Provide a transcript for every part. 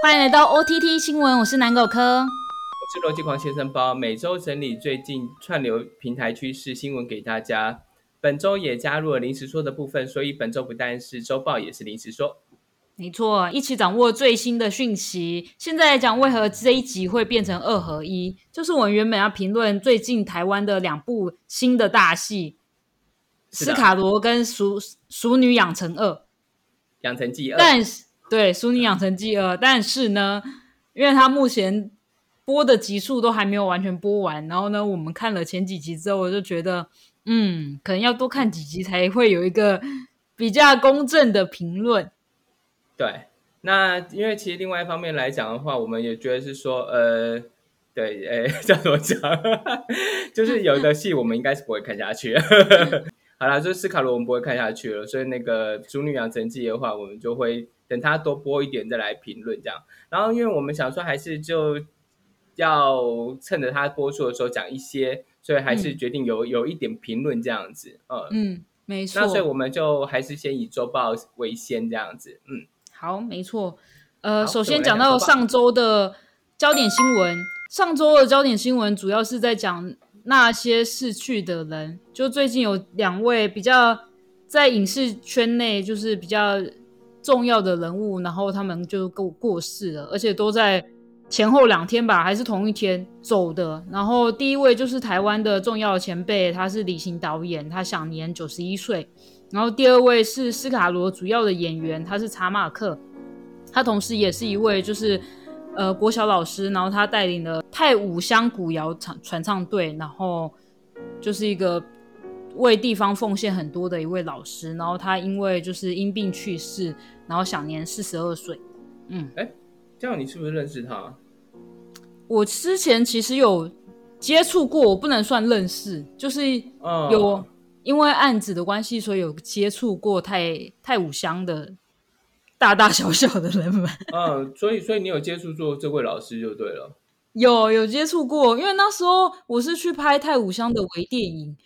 欢迎来到 OTT 新闻，我是南狗科。我是逻辑狂先生包，每周整理最近串流平台趋势新闻给大家。本周也加入了临时说的部分，所以本周不但是周报，也是临时说。没错，一起掌握最新的讯息。现在来讲，为何这一集会变成二合一？就是我们原本要评论最近台湾的两部新的大戏，《斯卡罗》跟《熟熟女养成二》。养成记二，但是对《淑女养成记二》，但是呢，因为它目前播的集数都还没有完全播完，然后呢，我们看了前几集之后，我就觉得，嗯，可能要多看几集才会有一个比较公正的评论。对。那因为其实另外一方面来讲的话，我们也觉得是说，呃，对，呃，叫怎么讲？就是有的戏我们应该是不会看下去。好啦，就是斯卡罗我们不会看下去了，所以那个《淑女养成记》的话，我们就会等他多播一点再来评论这样。然后，因为我们想说还是就要趁着他播出的时候讲一些，所以还是决定有有一点评论这样子。嗯，嗯，没错。那所以我们就还是先以周报为先这样子。嗯，好，没错。呃，首先讲到上周的焦点新闻，上周的焦点新闻主要是在讲那些逝去的人。就最近有两位比较在影视圈内就是比较重要的人物，然后他们就过过世了，而且都在前后两天吧，还是同一天走的。然后第一位就是台湾的重要前辈，他是李行导演，他享年九十一岁。然后第二位是斯卡罗主要的演员，他是查马克，他同时也是一位就是呃国小老师，然后他带领了泰武乡古谣传传唱队，然后就是一个为地方奉献很多的一位老师，然后他因为就是因病去世，然后享年四十二岁。嗯，哎这样你是不是认识他？我之前其实有接触过，我不能算认识，就是嗯，有因为案子的关系，所以有接触过太太武乡的大大小小的人们。嗯，所以所以你有接触过这位老师就对了。有有接触过，因为那时候我是去拍太武乡的微电影，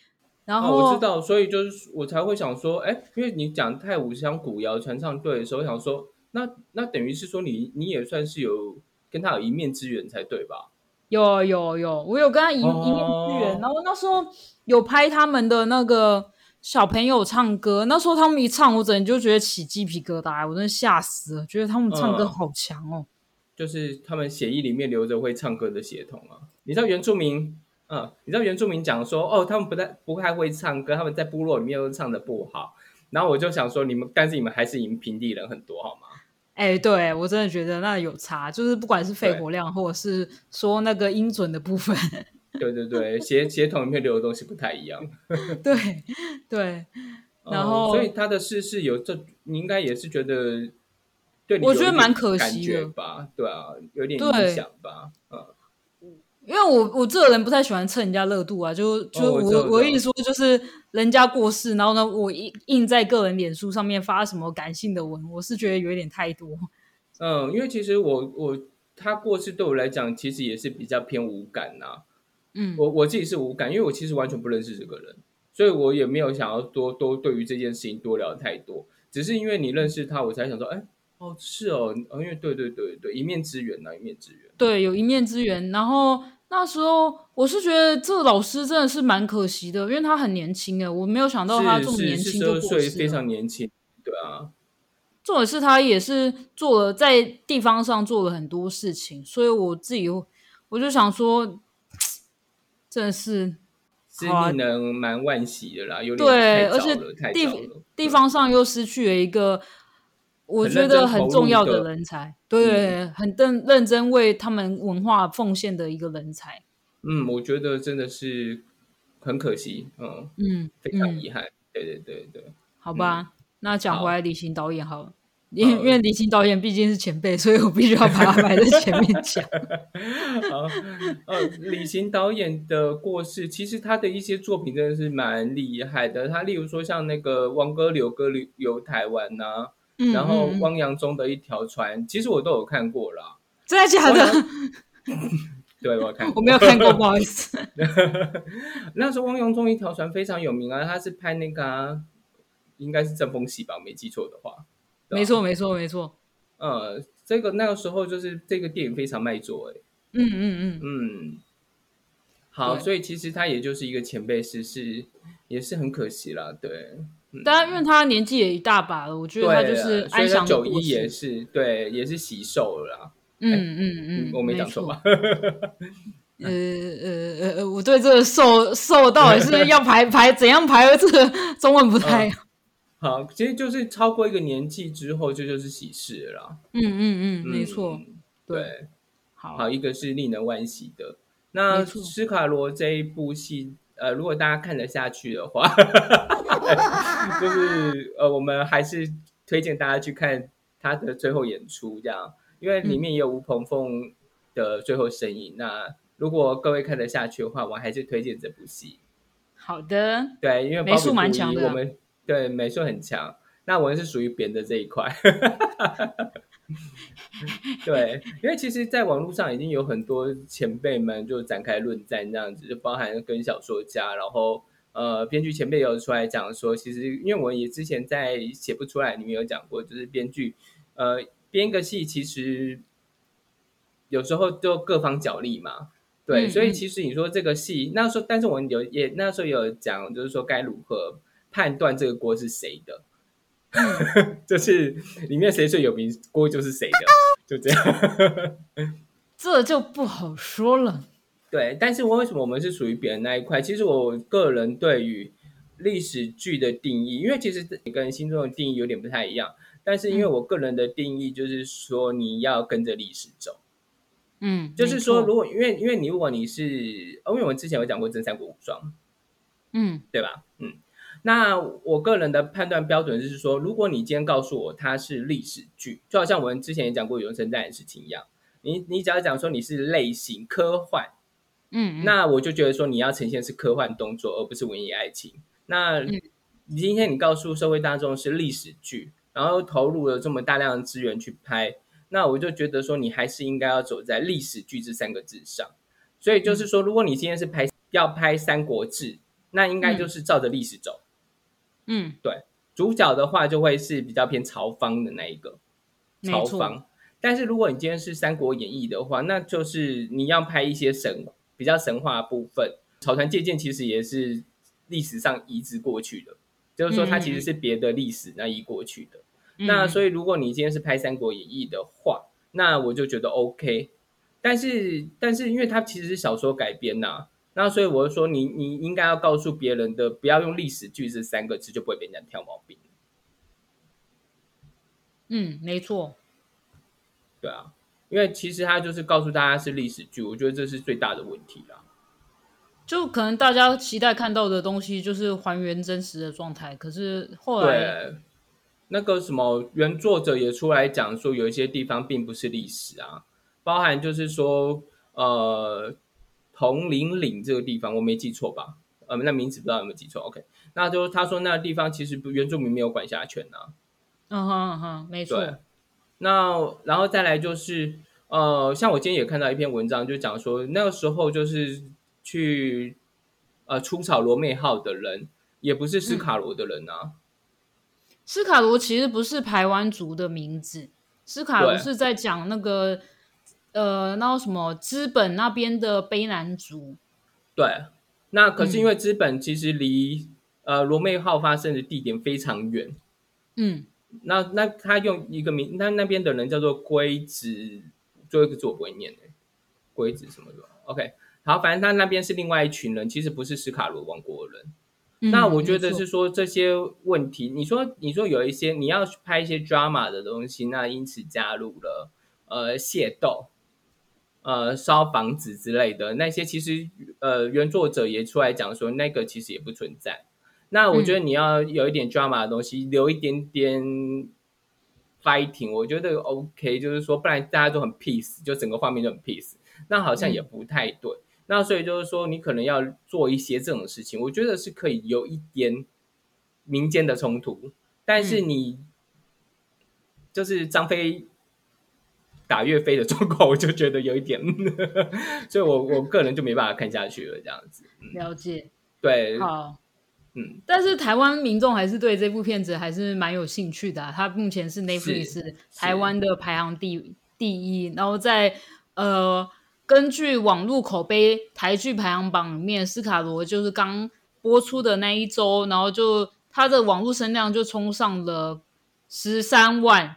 然啊，后、我知道，所以就是我才会想说，哎，因为你讲太武乡古谣传唱队的时候，我想说，那那等于是说你你也算是有跟他有一面之缘才对吧？有有有，我有跟他一、哦一面之缘，然后那时候有拍他们的那个小朋友唱歌，那时候他们一唱，我整个就觉得起鸡皮疙瘩，我真的吓死了，觉得他们唱歌嗯好强哦。就是他们血液里面留着会唱歌的血统啊。你知道原住民，嗯，你知道原住民讲说，哦，他们不太不太会唱歌，他们在部落里面都唱的不好。然后我就想说，你们但是你们还是赢平地人很多，好吗？哎、对我真的觉得那有差，就是不管是肺活量，或者是说那个音准的部分，对对对，协协同里面流的东西不太一样。对 对，然嗯后所以他的逝世有这，你应该也是觉得对你我觉得蛮可惜的吧？对啊，有点影响吧？嗯，因为我我这个人不太喜欢蹭人家热度啊，就就我、哦我知道我知道我一说就是人家过世，然后呢我印印在个人脸书上面发什么感性的文，我是觉得有一点太多。嗯，因为其实我我他过世对我来讲，其实也是比较偏无感呐、嗯，我我自己是无感，因为我其实完全不认识这个人，所以我也没有想要多多对于这件事情多聊太多。只是因为你认识他，我才想说，哎，哦，是哦，哦因为对对对对，一面之缘呐、一面之缘。对，有一面之缘。然后那时候我是觉得这个老师真的是蛮可惜的，因为他很年轻诶，我没有想到他这么年轻就过世了非常。年轻。对啊，重点是他也是做了在地方上做了很多事情，所以我自己我就想说，真的是是令人蛮惋惜的啦，有点对太早而且了，太地早了。地方上又失去了一个我觉得很重要的人才，对，很认认真为他们文化奉献的一个人才。嗯，我觉得真的是很可惜，嗯，嗯非常嗯，遗憾。对对对对，好吧，那讲回来李行导演好了。因为李行导演毕竟是前辈，所以我必须要把他摆在前面讲。好，呃，李行导演的过世，其实他的一些作品真的是蛮厉害的。他例如说像那个《王哥刘哥游游台湾》呐，嗯然后汪洋中的一条船，其实我都有看过啦。真的假的？对，我有看过。我没有看过，不好意思。那时候汪洋中一条船非常有名啊，他是拍那个、啊、应该是正风戏吧，我没记错的话。没错，没错，没错。呃，这个那个时候就是这个电影非常卖座，哎，嗯嗯嗯，嗯，好，所以其实他也就是一个前辈是是也是很可惜啦，对。当然，因为他年纪也一大把了，我觉得他就对是啊所以他安详九一也。是对，也是喜寿了啦。嗯嗯嗯，我没讲错错吧？？呃呃呃呃，我对这个寿寿到底是要排 排怎样排，这个中文不太。好，其实就是超过一个年纪之后，这就是喜事了啦。嗯嗯嗯，没错。嗯对，好，好，一个是令人惋惜的。那斯卡罗这一部戏，呃，如果大家看得下去的话，就是呃，我们还是推荐大家去看他的最后演出，这样，因为里面也有吴鹏凤的最后身影。那如果各位看得下去的话，我还是推荐这部戏。好的，对，因为美术蛮强的我们对美术很强。那我们是属于扁的这一块，对，因为其实，在网络上已经有很多前辈们就展开论战，这样子，就包含跟小说家，然后呃，编剧前辈有出来讲说，其实因为我也之前在写不出来里面有讲过，就是编剧呃编个戏，其实有时候就各方角力嘛，对，嗯嗯所以其实你说这个戏那时候，但是我们有也那时候有讲，就是说该如何判断这个锅是谁的，就是里面谁最有名，锅就是谁的，就这样。这就不好说了。对，但是我为什么我们是属于别人那一块？其实我个人对于历史剧的定义，因为其实每个人心中的定义有点不太一样，但是因为我个人的定义就是说，你要跟着历史走。嗯，就是说，如果因为因为你如果你是，哦因为我们之前有讲过《真三国无双》，嗯对吧？嗯，那我个人的判断标准就是说，如果你今天告诉我它是历史剧，就好像我们之前也讲过《永生战》的事情一样，你你只要讲说你是类型科幻，那我就觉得说你要呈现是科幻动作，而不是文艺爱情。那嗯你今天你告诉社会大众是历史剧，然后投入了这么大量的资源去拍，那我就觉得说你还是应该要走在历史剧这三个字上。所以就是说，如果你今天是拍要拍《三国志》，那应该就是照着历史走。嗯，对主角的话就会是比较偏曹方的那一个曹芳。但是如果你今天是《三国演义》的话，那就是你要拍一些神比较神话的部分。草船借箭其实也是历史上移植过去的，就是说它其实是别的历史那移过去的。那所以以如果你今天是拍《三国演义》的话，那我就觉得 OK。但是但是因为它其实是小说改编呐、那所以我就说你你应该要告诉别人的，不要用历史剧这三个字，就不会被人家挑毛病。嗯，没错，对啊，因为其实它就是告诉大家是历史剧，我觉得这是最大的问题啦。就可能大家期待看到的东西就是还原真实的状态，可是后来，对，那个什么原作者也出来讲说，有一些地方并不是历史啊，包含就是说，呃，铜陵岭这个地方，我没记错吧？呃，那名字不知道有没有记错？OK，那就他说那个地方其实不原住民没有管辖权啊。嗯哼嗯哼，没错，那然后再来就是，呃，像我今天也看到一篇文章，就讲说那个时候就是去呃出草罗妹号的人，也不是斯卡罗的人啊。斯卡罗其实不是排湾族的名字，斯卡罗是在讲那个呃，那什么资本那边的卑南族。对，那可是因为资本其实离、呃罗妹号发生的地点非常远，嗯。那那他用一个名，那那边的人叫做龟子，最后一个字我不会念的，龟子什么的。OK，好，反正他那边是另外一群人，其实不是斯卡罗王国的人。嗯那我觉得是说这些问题，你说你说有一些你要拍一些 drama 的东西，那因此加入了呃械斗、呃烧房子之类的那些，其实呃原作者也出来讲说那个其实也不存在。那我觉得你要有一点 drama 的东西，留一点点 fighting，我觉得 OK，就是说不然大家都很 peace，就整个画面都很 peace，那好像也不太对。那所以就是说，你可能要做一些这种事情，我觉得是可以有一点民间的冲突，但是你、就是张飞打岳飞的 状况，我就觉得有一点，所以我我个人就没办法看下去了，这样子。了解。对，好，嗯，但是台湾民众还是对这部片子还是蛮有兴趣的、啊。它目前是 Netflix 台湾的排行第第一，然后在呃根据网络口碑台剧排行榜里面，斯卡罗就是刚播出的那一周，然后就它的网络声量就冲上了十三万，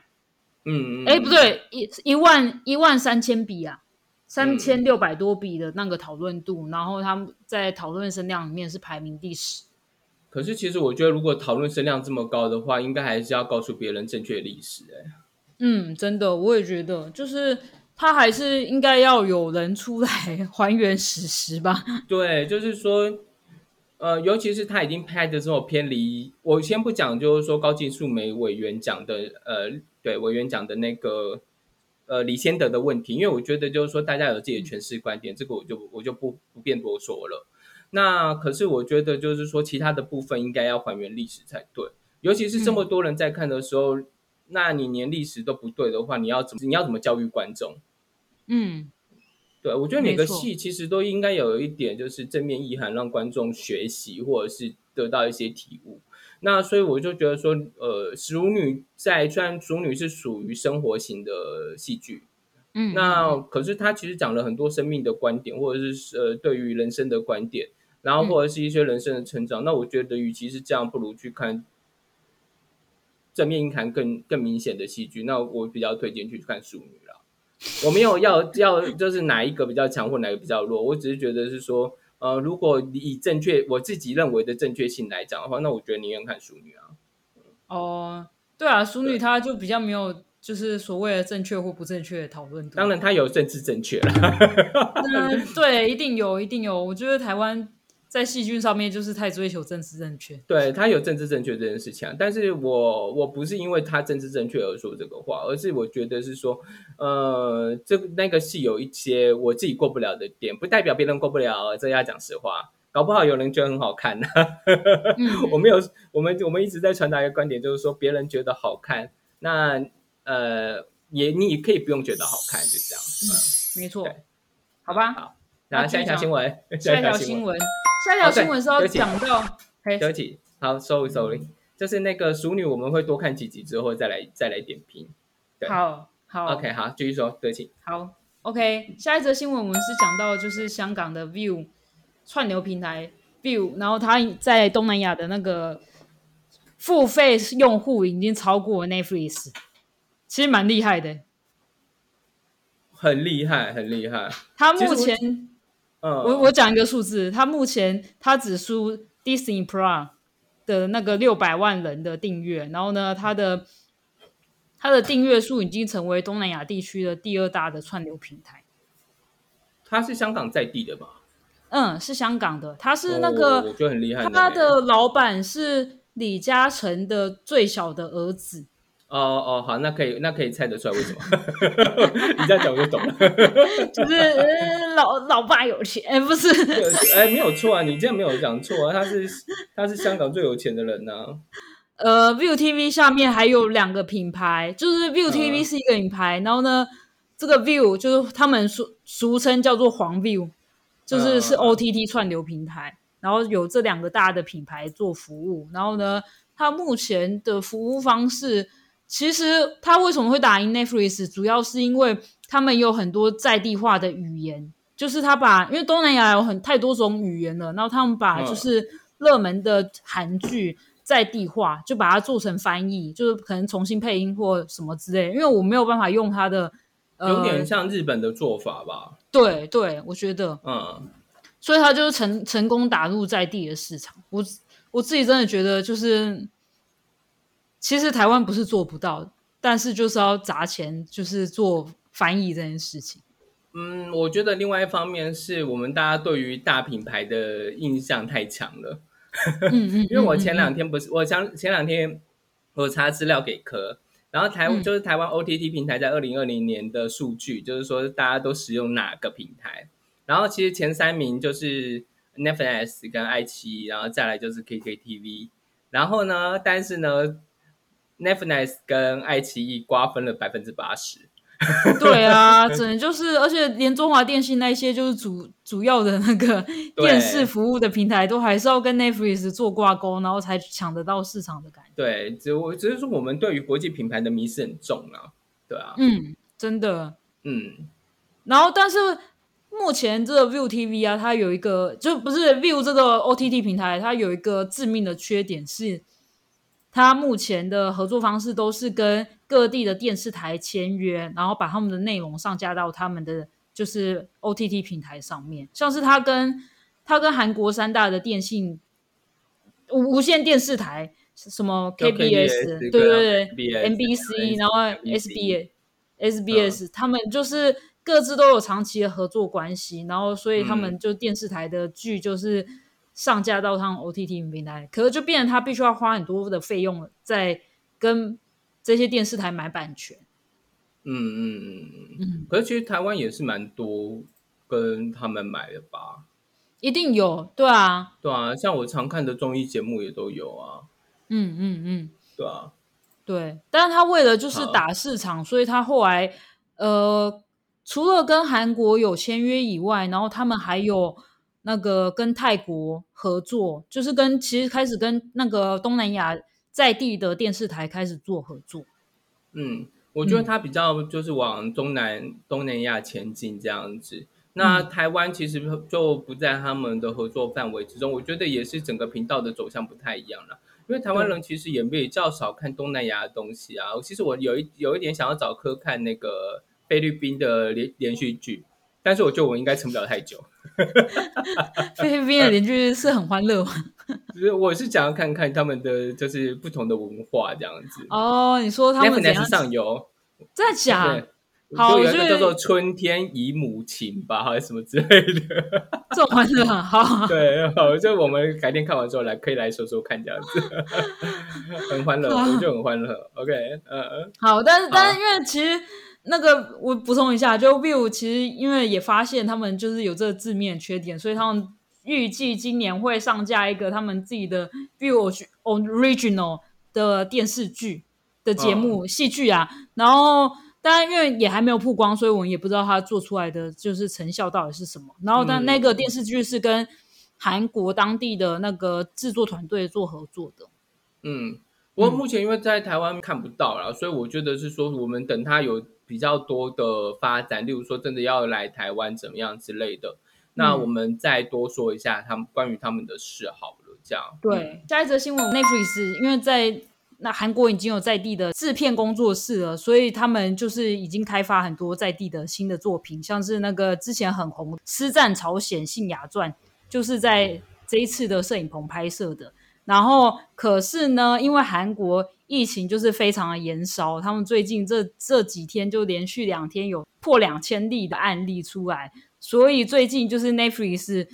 嗯，哎、不对，一一万一万三千笔啊。三千六百多笔的那个讨论度，然后他们在讨论声量里面是排名第十。可是其实我觉得，如果讨论声量这么高的话，应该还是要告诉别人正确的历史、哎，嗯，真的，我也觉得，就是他还是应该要有人出来 还原史实吧。对，就是说，呃，尤其是他已经拍的这么偏离，我先不讲，就是说高进素梅委员讲的，呃，对委员讲的那个。呃，李先德的问题，因为我觉得就是说，大家有自己的诠释观点，这个我就我就不不便多说了。那可是我觉得就是说，其他的部分应该要还原历史才对，尤其是这么多人在看的时候，那你连历史都不对的话，你要怎么你要怎么教育观众？嗯，对我觉得每个戏其实都应该有一点就是正面意涵，让观众学习或者是得到一些体悟。那所以我就觉得说，呃，《熟女》在虽然《熟女》是属于生活型的戏剧，嗯，那可是他其实讲了很多生命的观点，或者是呃对于人生的观点，然后或者是一些人生的成长。那我觉得，与其是这样，不如去看正面意涵更更明显的戏剧。那我比较推荐去看《淑女》了。我没有要 要就是哪一个比较强或哪个比较弱，我只是觉得是说。呃，如果以正确我自己认为的正确性来讲的话，那我觉得宁愿看《淑女》啊。哦，对啊，淑女她就比较没有就是所谓的正确或不正确的讨论度。当然，它有政治正确了。嗯，对，一定有，一定有。我觉得台湾在戏剧上面就是太追求政治正确。对他有政治正确这件事情、啊，但是我我不是因为他政治正确而说这个话，而是我觉得是说，呃，这那个戏有一些我自己过不了的点，不代表别人过不了，这要讲实话。搞不好有人觉得很好看呢、嗯 我没有我们我们一直在传达一个观点，就是说别人觉得好看，那呃也你也可以不用觉得好看，就这样。嗯，没错，好吧。好，然后下一条新闻，下一条新新闻，下一条新闻是要讲到，嘿对不起，好，sorry sorry，就是那个熟女，我们会多看几集之后再来再来点评。对好好 OK，好，继续说，对不起。好，OK，下一则新闻我们是讲到就是香港的 View 串流平台 View，然后它在东南亚的那个付费用户已经超过 Netflix，其实蛮厉害的。很厉害，很厉害。它其实我目前嗯，我我讲一个数字，他目前他只输 Disney Plus 的那个六百万人的订阅，然后呢，他的他的订阅数已经成为东南亚地区的第二大的串流平台。他是香港在地的吧？嗯，是香港的，他是那个、哦我觉得很厉害。他的老板是李嘉诚的最小的儿子，哦哦，好，那可以，那可以猜得出来为什么？你这样讲我就懂了。就是、呃老老爸有钱，哎、不是，哎，没有错啊，你这样没有讲错啊，他是他是香港最有钱的人呐、呃，View TV 下面还有两个品牌，就是 View 嗯 TV 是一个品牌，然后呢，这个 View 就是他们俗俗称叫做黄 View，就是是 OTT 串流平台，然后有这两个大的品牌做服务，然后呢，它目前的服务方式，其实他为什么会打赢 Netflix，主要是因为他们有很多在地化的语言，就是他把，因为东南亚有很太多种语言了，然后他们把嗯就是热门的韩剧。在地化，就把它做成翻译，就是可能重新配音或什么之类。因为我没有办法用他的，呃，有点像日本的做法吧？对对，我觉得，嗯，所以他就是成成功打入在地的市场。我我自己真的觉得，就是其实台湾不是做不到，但是就是要砸钱，就是做翻译这件事情。嗯，我觉得另外一方面是我们大家对于大品牌的印象太强了。因为我前嗯两天不是，我前前两天我查资料给科，然后台、嗯就是台湾 OTT 平台在二零二零年的数据，就是说大家都使用哪个平台，然后其实前三名就是 Netflix 跟爱奇艺，然后再来就是 KKTV，然后呢，但是呢，Netflix 跟爱奇艺瓜分了百分之八十。对啊，只能就是，而且连中华电信那些就是主主要的那个对电视服务的平台，都还是要跟 Netflix 做挂钩，然后才抢得到市场的感觉。对，只我只是说我们对于国际品牌的迷思很重啊，对啊，嗯，真的。嗯然后，但是目前这个 View TV 啊，它有一个就不是 View 这个 OTT 平台，它有一个致命的缺点是，它目前的合作方式都是跟各地的电视台签约，然后把他们的内容上架到他们的就是 OTT 平台上面，像是他跟他跟韩国三大的电信无无线电视台。什么 KBS，KBS 对对对 BS，NBC，然后 SBS、SBS，、他们就是各自都有长期的合作关系，然后所以他们就电视台的剧就是上架到他们 OTT 平台，可是就变成他必须要花很多的费用在跟这些电视台买版权。嗯嗯嗯嗯，嗯，可是其实台湾也是蛮多跟他们买的吧，一定有，对啊，对啊，像我常看的综艺节目也都有啊，嗯嗯嗯，对啊，对。但是他为了就是打市场，所以他后来呃，除了跟韩国有签约以外，然后他们还有那个跟泰国合作，就是跟其实开始跟那个东南亚在地的电视台开始做合作。嗯，我觉得嗯它比较就是往东南东南亚前进这样子。那嗯台湾其实就不在他们的合作范围之中，我觉得也是整个频道的走向不太一样了。因为台湾人其实也比较少看东南亚的东西啊。其实我有一有一点想要找科看那个菲律宾的连连续剧，但是我觉得我应该撑不了太久。菲律宾的邻居是很欢乐吗就是我是想要看看他们的就是不同的文化这样子。哦，你说他们怎样 Netflix 上游？真的假，好就有一我觉得个叫做“春天姨母情”吧，还是什么之类的。这种欢乐很好，对，好，就我们改天看完之后来可以来说说看，这样子，很欢乐，我就很欢乐。OK，呃，好，但是但是因为其实那个我补充一下，就 View 其实因为也发现他们就是有这个字面缺点，所以他们预计今年会上架一个他们自己的 View Original 的电视剧的节目、戏剧啊，然后。当然，因为也还没有曝光，所以我们也不知道它做出来的就是成效到底是什么。然后，但那个电视剧是跟韩国当地的那个制作团队做合作的。嗯，不过目前因为在台湾看不到啦，所以我觉得是说，我们等它有比较多的发展，例如说真的要来台湾怎么样之类的，那我们再多说一下他们关于他们的事好了，这样。对，下一则新闻，Netflix 因为在那韩国已经有在地的制片工作室了，所以他们就是已经开发很多在地的新的作品，像是那个之前很红《师战朝鲜信雅传》，就是在这一次的摄影棚拍摄的。然后，可是呢，因为韩国疫情就是非常的延烧，他们最近这这几天就连续两天有破两千例的案例出来，所以最近就是 Netflix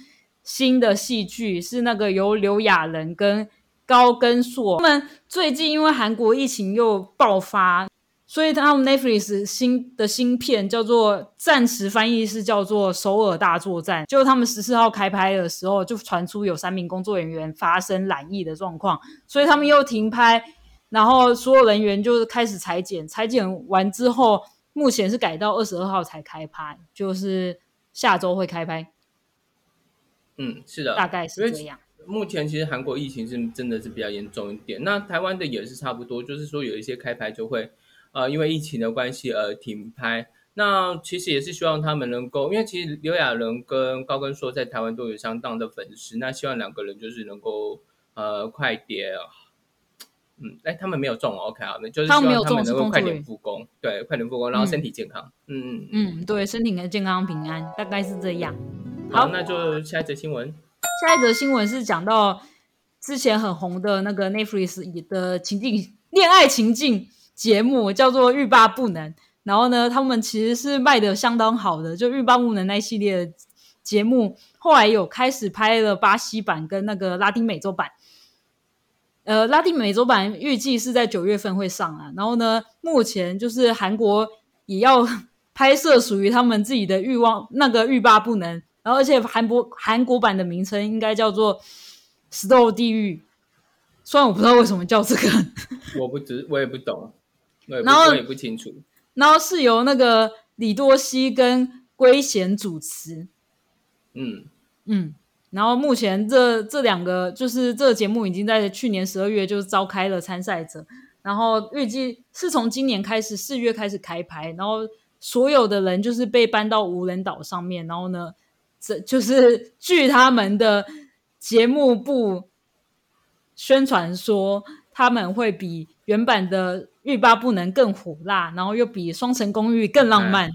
新的戏剧是那个由刘亚仁跟高根硕。他们最近因为韩国疫情又爆发，所以他们 Netflix 新的新片叫做暂时翻译是叫做《首尔大作战》，就他们十四号开拍的时候就传出有三名工作人员发生染疫的状况，所以他们又停拍，然后所有人员就是开始裁剪，裁剪完之后，目前是改到二十二号才开拍，就是下周会开拍，嗯，是的，大概是这样。目前其实韩国疫情是真的是比较严重一点，那台湾的也是差不多，就是说有一些开拍就会呃因为疫情的关系而停拍。那其实也是希望他们能够，因为其实刘亚仁跟高根硕在台湾都有相当的粉丝，那希望两个人就是能够呃快点，嗯，哎，他们没有中哦，OK 啊，那就是希望他们能够快点人复工，对，快点复工，然后身体健康，嗯嗯嗯。嗯，对，身体的健康平安，大概是这样。好，好那就下一则新闻。下一则新闻是讲到之前很红的那个 Netflix 的情境恋爱情境节目，叫做《欲罢不能》。然后呢，他们其实是卖的相当好的，就《欲罢不能》那系列节目，后来有开始拍了巴西版跟那个拉丁美洲版。呃，拉丁美洲版预计是在九月份会上啊。然后呢，目前就是韩国也要拍摄属于他们自己的欲望，那个欲罢不能。然后，而且韩国韩国版的名称应该叫做《Stove 地狱》，虽然我不知道为什么叫这个。我不知，我也不懂，然后我也不清楚。然后是由那个李多熙跟圭贤主持。嗯嗯，然后目前这这两个就是这个节目已经在去年十二月就召开了参赛者，然后预计是从今年开始四月开始开拍，然后所有的人就是被搬到无人岛上面，然后呢，这就是据他们的节目部宣传说，他们会比原版的欲罢不能更火辣，然后又比双城公寓更浪漫。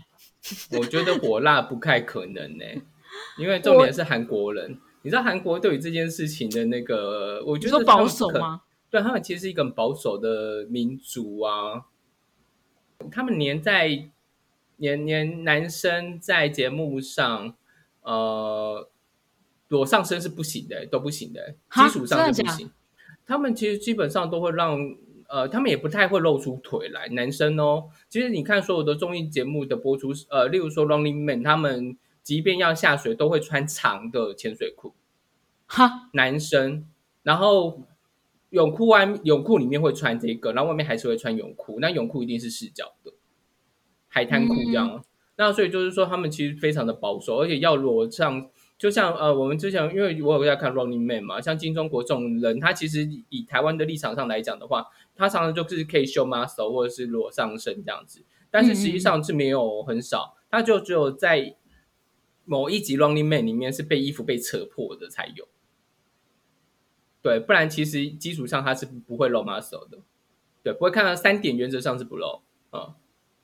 我觉得火辣不太可能呢、因为重点是韩国人。你知道韩国对于这件事情的那个，我觉得说保？守吗？对他们其实是一个很保守的民族啊。他们连在连连男生在节目上，呃，裸上身是不行的，都不行的，哈基础上就不行。他们其实基本上都会让，呃，他们也不太会露出腿来，男生哦。其实你看所有的综艺节目的播出，呃，例如说《Running Man》，他们即便要下水，都会穿长的潜水裤。哈，男生，然后泳裤外泳裤里面会穿这个，然后外面还是会穿泳裤，那泳裤一定是视角的海滩裤这样。那所以就是说，他们其实非常的保守，而且要裸上，就像呃，我们之前因为我有在看《Running Man》嘛，像金钟国这种人，他其实以台湾的立场上来讲的话，他常常就是可以秀 muscle 或者是裸上身这样子，但是实际上是没有很少，他就只有在某一集《Running Man》里面是被衣服被扯破的才有。对，不然其实基础上他是不会露 muscle 的，对，不会看到三点，原则上是不露，嗯，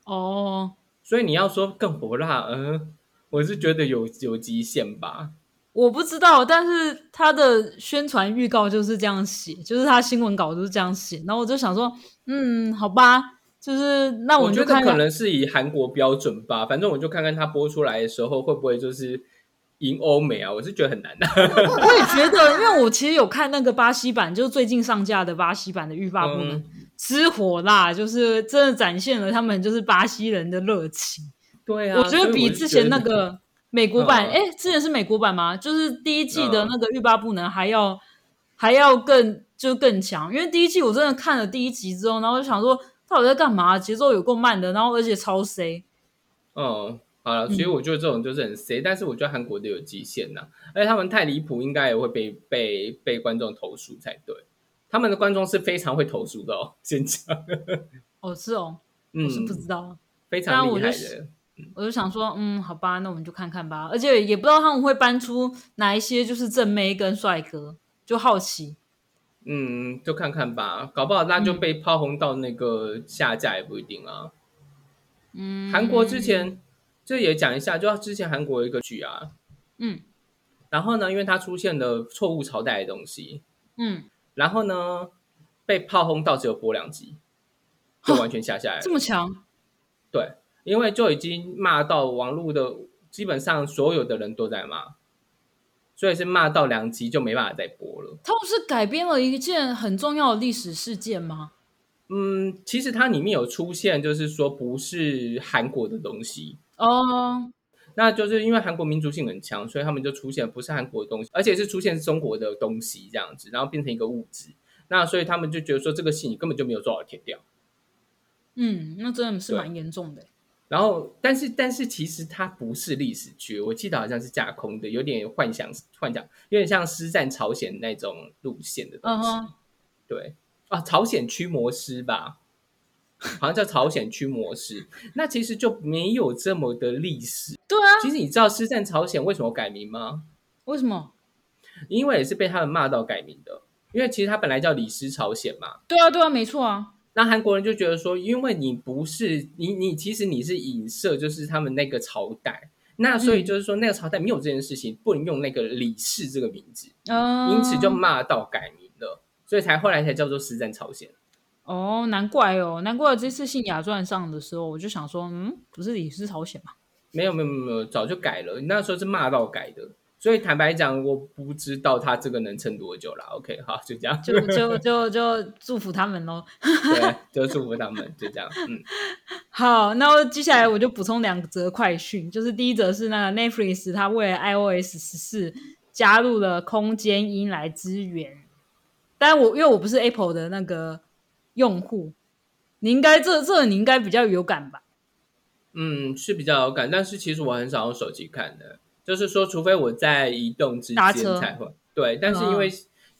哦，所以你要说更火辣，嗯，我是觉得有有极限吧，我不知道，但是他的宣传预告就是这样写，就是他新闻稿就是这样写，然后我就想说，嗯，好吧，就是那我们就看看，觉得可能是以韩国标准吧，反正我就看看他播出来的时候会不会就是赢欧美啊，我是觉得很难的，我也觉得，因为我其实有看那个巴西版，就是最近上架的巴西版的欲罢不能，嗯之火辣，就是真的展现了他们就是巴西人的热情。对啊，我觉得比之前那个美国版，嗯哎、之前是美国版吗？就是第一季的那个欲罢不能还要、还要更就更强，因为第一季我真的看了第一集之后，然后就想说到底在干嘛？节奏有够慢的，然后而且超 C。嗯，好了，其实嗯我觉得这种就是很 C，、但是我觉得韩国的有极限呐、而且他们太离谱，应该也会被被被观众投诉才对。他们的观众是非常会投诉的哦，先讲，哦，是哦，嗯我，是不知道。非常厉害的。我就想说，嗯，好吧，那我们就看看吧。而且也不知道他们会搬出哪一些就是正妹跟帅哥，就好奇。嗯，就看看吧，搞不好那就被炮轰到那个下架也不一定啊。嗯，韩国之前这也讲一下，就之前韩国有一个剧啊，嗯然后呢，因为它出现了错误朝代的东西，嗯，然后呢被炮轰到只有播两集，就完全下下来了这。么强，对，因为就已经骂到网络的，基本上所有的人都在骂，所以是骂到两集就没办法再播了。他不是改编了一件很重要的历史事件吗？嗯，其实它里面有出现，就是说不是韩国的东西，哦，那就是因为韩国民族性很强，所以他们就出现不是韩国的东西，而且是出现中国的东西这样子，然后变成一个物质。那所以他们就觉得说这个戏你根本就没有做好填掉。嗯，那真的是蛮严重的。然后，但是但是其实它不是历史剧，我记得好像是架空的，有点幻想幻想，有点像师战朝鲜那种路线的东西。嗯哼，对啊，朝鲜驱魔师吧，好像叫朝鲜驱魔师。那其实就没有这么的历史。对啊，其实你知道师战朝鲜为什么改名吗？为什么？因为也是被他们骂到改名的。因为其实它本来叫李师朝鲜嘛，对啊，对啊，没错啊。那韩国人就觉得说，因为你不是你你其实你是影射就是他们那个朝代，那所以就是说那个朝代没有这件事情，不能用那个李氏这个名字，嗯，因此就骂到改名了，所以才后来才叫做实战朝鲜。哦，难怪哦，难怪这次信雅传上的时候，我就想说，嗯，不是李氏朝鲜吗？没有没有没有没有，早就改了，那时候是骂到改的。所以坦白讲，我不知道他这个能撑多久啦。OK，好，就这样，就就就就祝福他们喽。对，就祝福他们，就这样。嗯，好，那接下来我就补充两则快讯，就是第一则是那个 Netflix 它为了 iOS 十四加入了空间音来支援，但我因为我不是 Apple 的那个用户，你应该这这你应该比较有感吧？嗯，是比较有感，但是其实我很少用手机看的，就是说，除非我在移动之间才会对，但是因为、嗯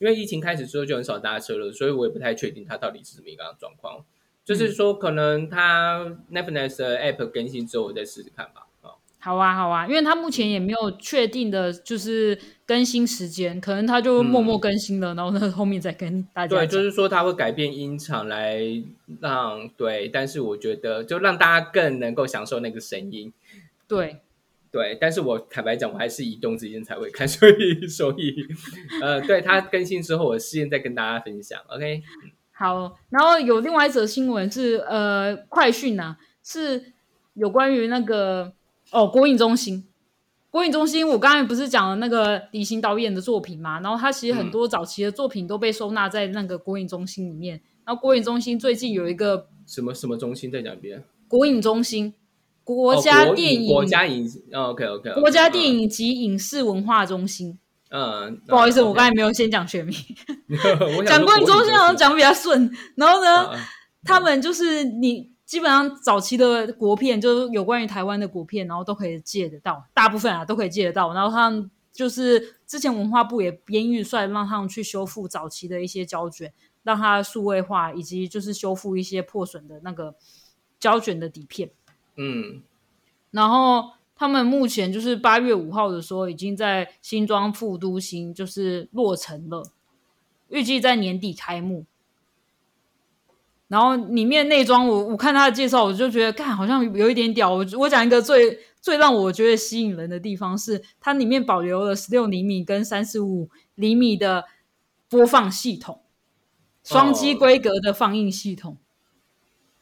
因为疫情开始之后就很少搭车了，所以我也不太确定它到底是什么一个状况。就是说，可能它 Netflix 的 App 更新之后，我再试试看吧。哦，好啊，好啊，因为他目前也没有确定的，就是更新时间，可能他就默默更新了，然后呢后面再跟大家对，就是说它会改变音场来让对，但是我觉得就让大家更能够享受那个声音。对，对，但是我坦白讲，我还是移动之间才会看，所以所以呃，对它更新之后，我事先再跟大家分享。OK，好，然后有另外一则新闻是呃快讯呐、是有关于那个哦国影中心。国影中心，我刚才不是讲了那个李行导演的作品嘛？然后他其实很多早期的作品都被收纳在那个国影中心里面。然后国影中心最近有一个什么什么中心再讲一遍？国影中心，国家电影、国家影哦，OK OK，国家电影及影视文化中心。嗯，不好意思，嗯我刚才没有先讲全名，我 讲国影中心好像讲得比较顺。然后呢，嗯 他们就是你基本上早期的国片，就是有关于台湾的国片，然后都可以借得到，大部分啊都可以借得到。然后他们就是之前文化部也编预算让他们去修复早期的一些胶卷，让它数位化，以及就是修复一些破损的那个胶卷的底片。嗯然后他们目前就是八月五号的时候，已经在新庄副都心就是落成了，预计在年底开幕。然后里面内装我我看他的介绍，我就觉得看好像有一点屌。我我讲一个最最让我觉得吸引人的地方是，它里面保留了十六厘米跟三十五厘米的播放系统，双机哦规格的放映系统。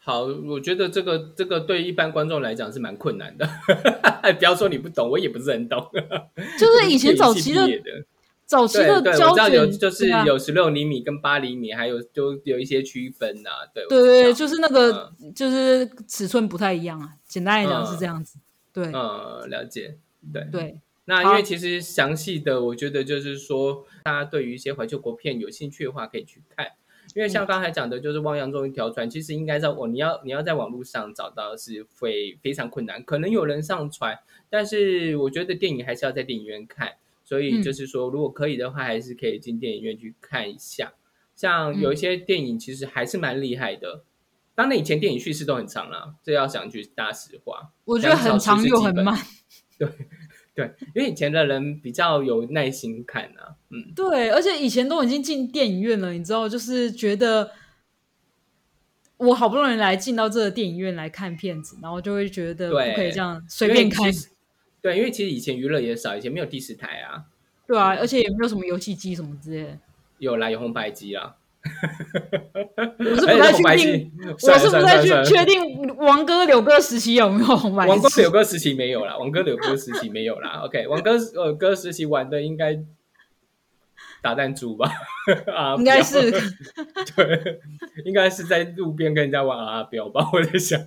好，我觉得这个这个对一般观众来讲是蛮困难的。不要说你不懂，我也不是很懂。就是以前早期的早期对对，我的胶知道有卷，就是有十六厘米跟八厘米，还有就有一些区分呐、对对对对，就是那个、就是尺寸不太一样啊。简单来讲是这样子。对、嗯，了解。对，对，那因为其实详细的，我觉得就是说，大家对于一些怀旧国片有兴趣的话，可以去看。因为像刚才讲的，就是《汪洋中一条船》，其实应该在我你要你要在网络上找到是会非常困难，可能有人上传，但是我觉得电影还是要在电影院看。所以就是说，如果可以的话，还是可以进电影院去看一下。像有一些电影其实还是蛮厉害的，当然以前电影叙事都很长啦，这要讲句大实话。我觉得很长又很慢。对，因为以前的人比较有耐心看啊，嗯，对，而且以前都已经进电影院了，你知道，就是觉得我好不容易来进到这个电影院来看片子，然后就会觉得不可以这样随便看对，因为其实以前娱乐也少，以前没有第十台啊，对啊，而且也没有什么游戏机什么之类的。有啦，有红白机啦。我是不太确定，我是不太算了算了确确定王哥、柳哥时期有没有红白王哥。柳哥时期没有啦，王哥柳哥时期没有啦。OK，王哥呃哥时期玩的应该打弹珠吧？啊，应该是 对，应该是在路边跟人家玩阿标吧？我在想，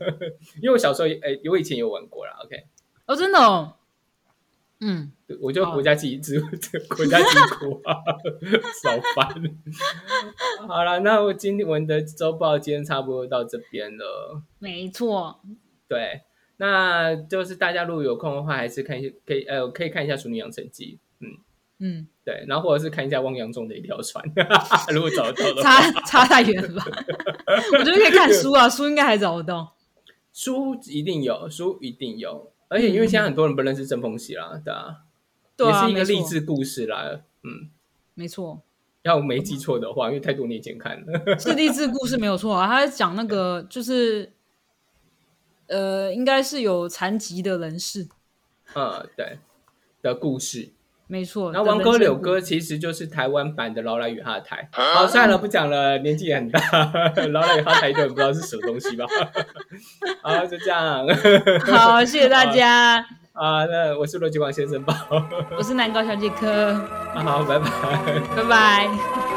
因为我小时候也诶，我以前有玩过啦。OK，哦，真的哦。嗯，我就好国家级之国家级国啊，少烦。好了，那我今天我们的周报今天差不多到这边了。没错。对，那就是大家如果有空的话，还是看一下，可以呃，可以看一下《熟女养成记》。嗯，嗯，对，然后或者是看一下《汪洋中的一条船》，如果找得到的话。差差太远了吧？我觉得可以看书啊，书应该还找得到。书一定有，书一定有，而且因为现在很多人不认识郑丰喜啦，对啊，对啊，也是一个励志故事啦。嗯，没错，要我没记错的话，因为太多年前看了。是励志故事没有错啊。他在讲那个就是，呃，应该是有残疾的人士，嗯，对的故事。没错。然后王哥、柳哥其实就是台湾版的劳莱与哈台。好，算了，不讲了，年纪也很大，劳莱与哈台一堆人不知道是什么东西吧？好，就这样。好，谢谢大家，啊，那我是罗吉王先生吧。我是南高小姐科，好，拜拜。拜拜。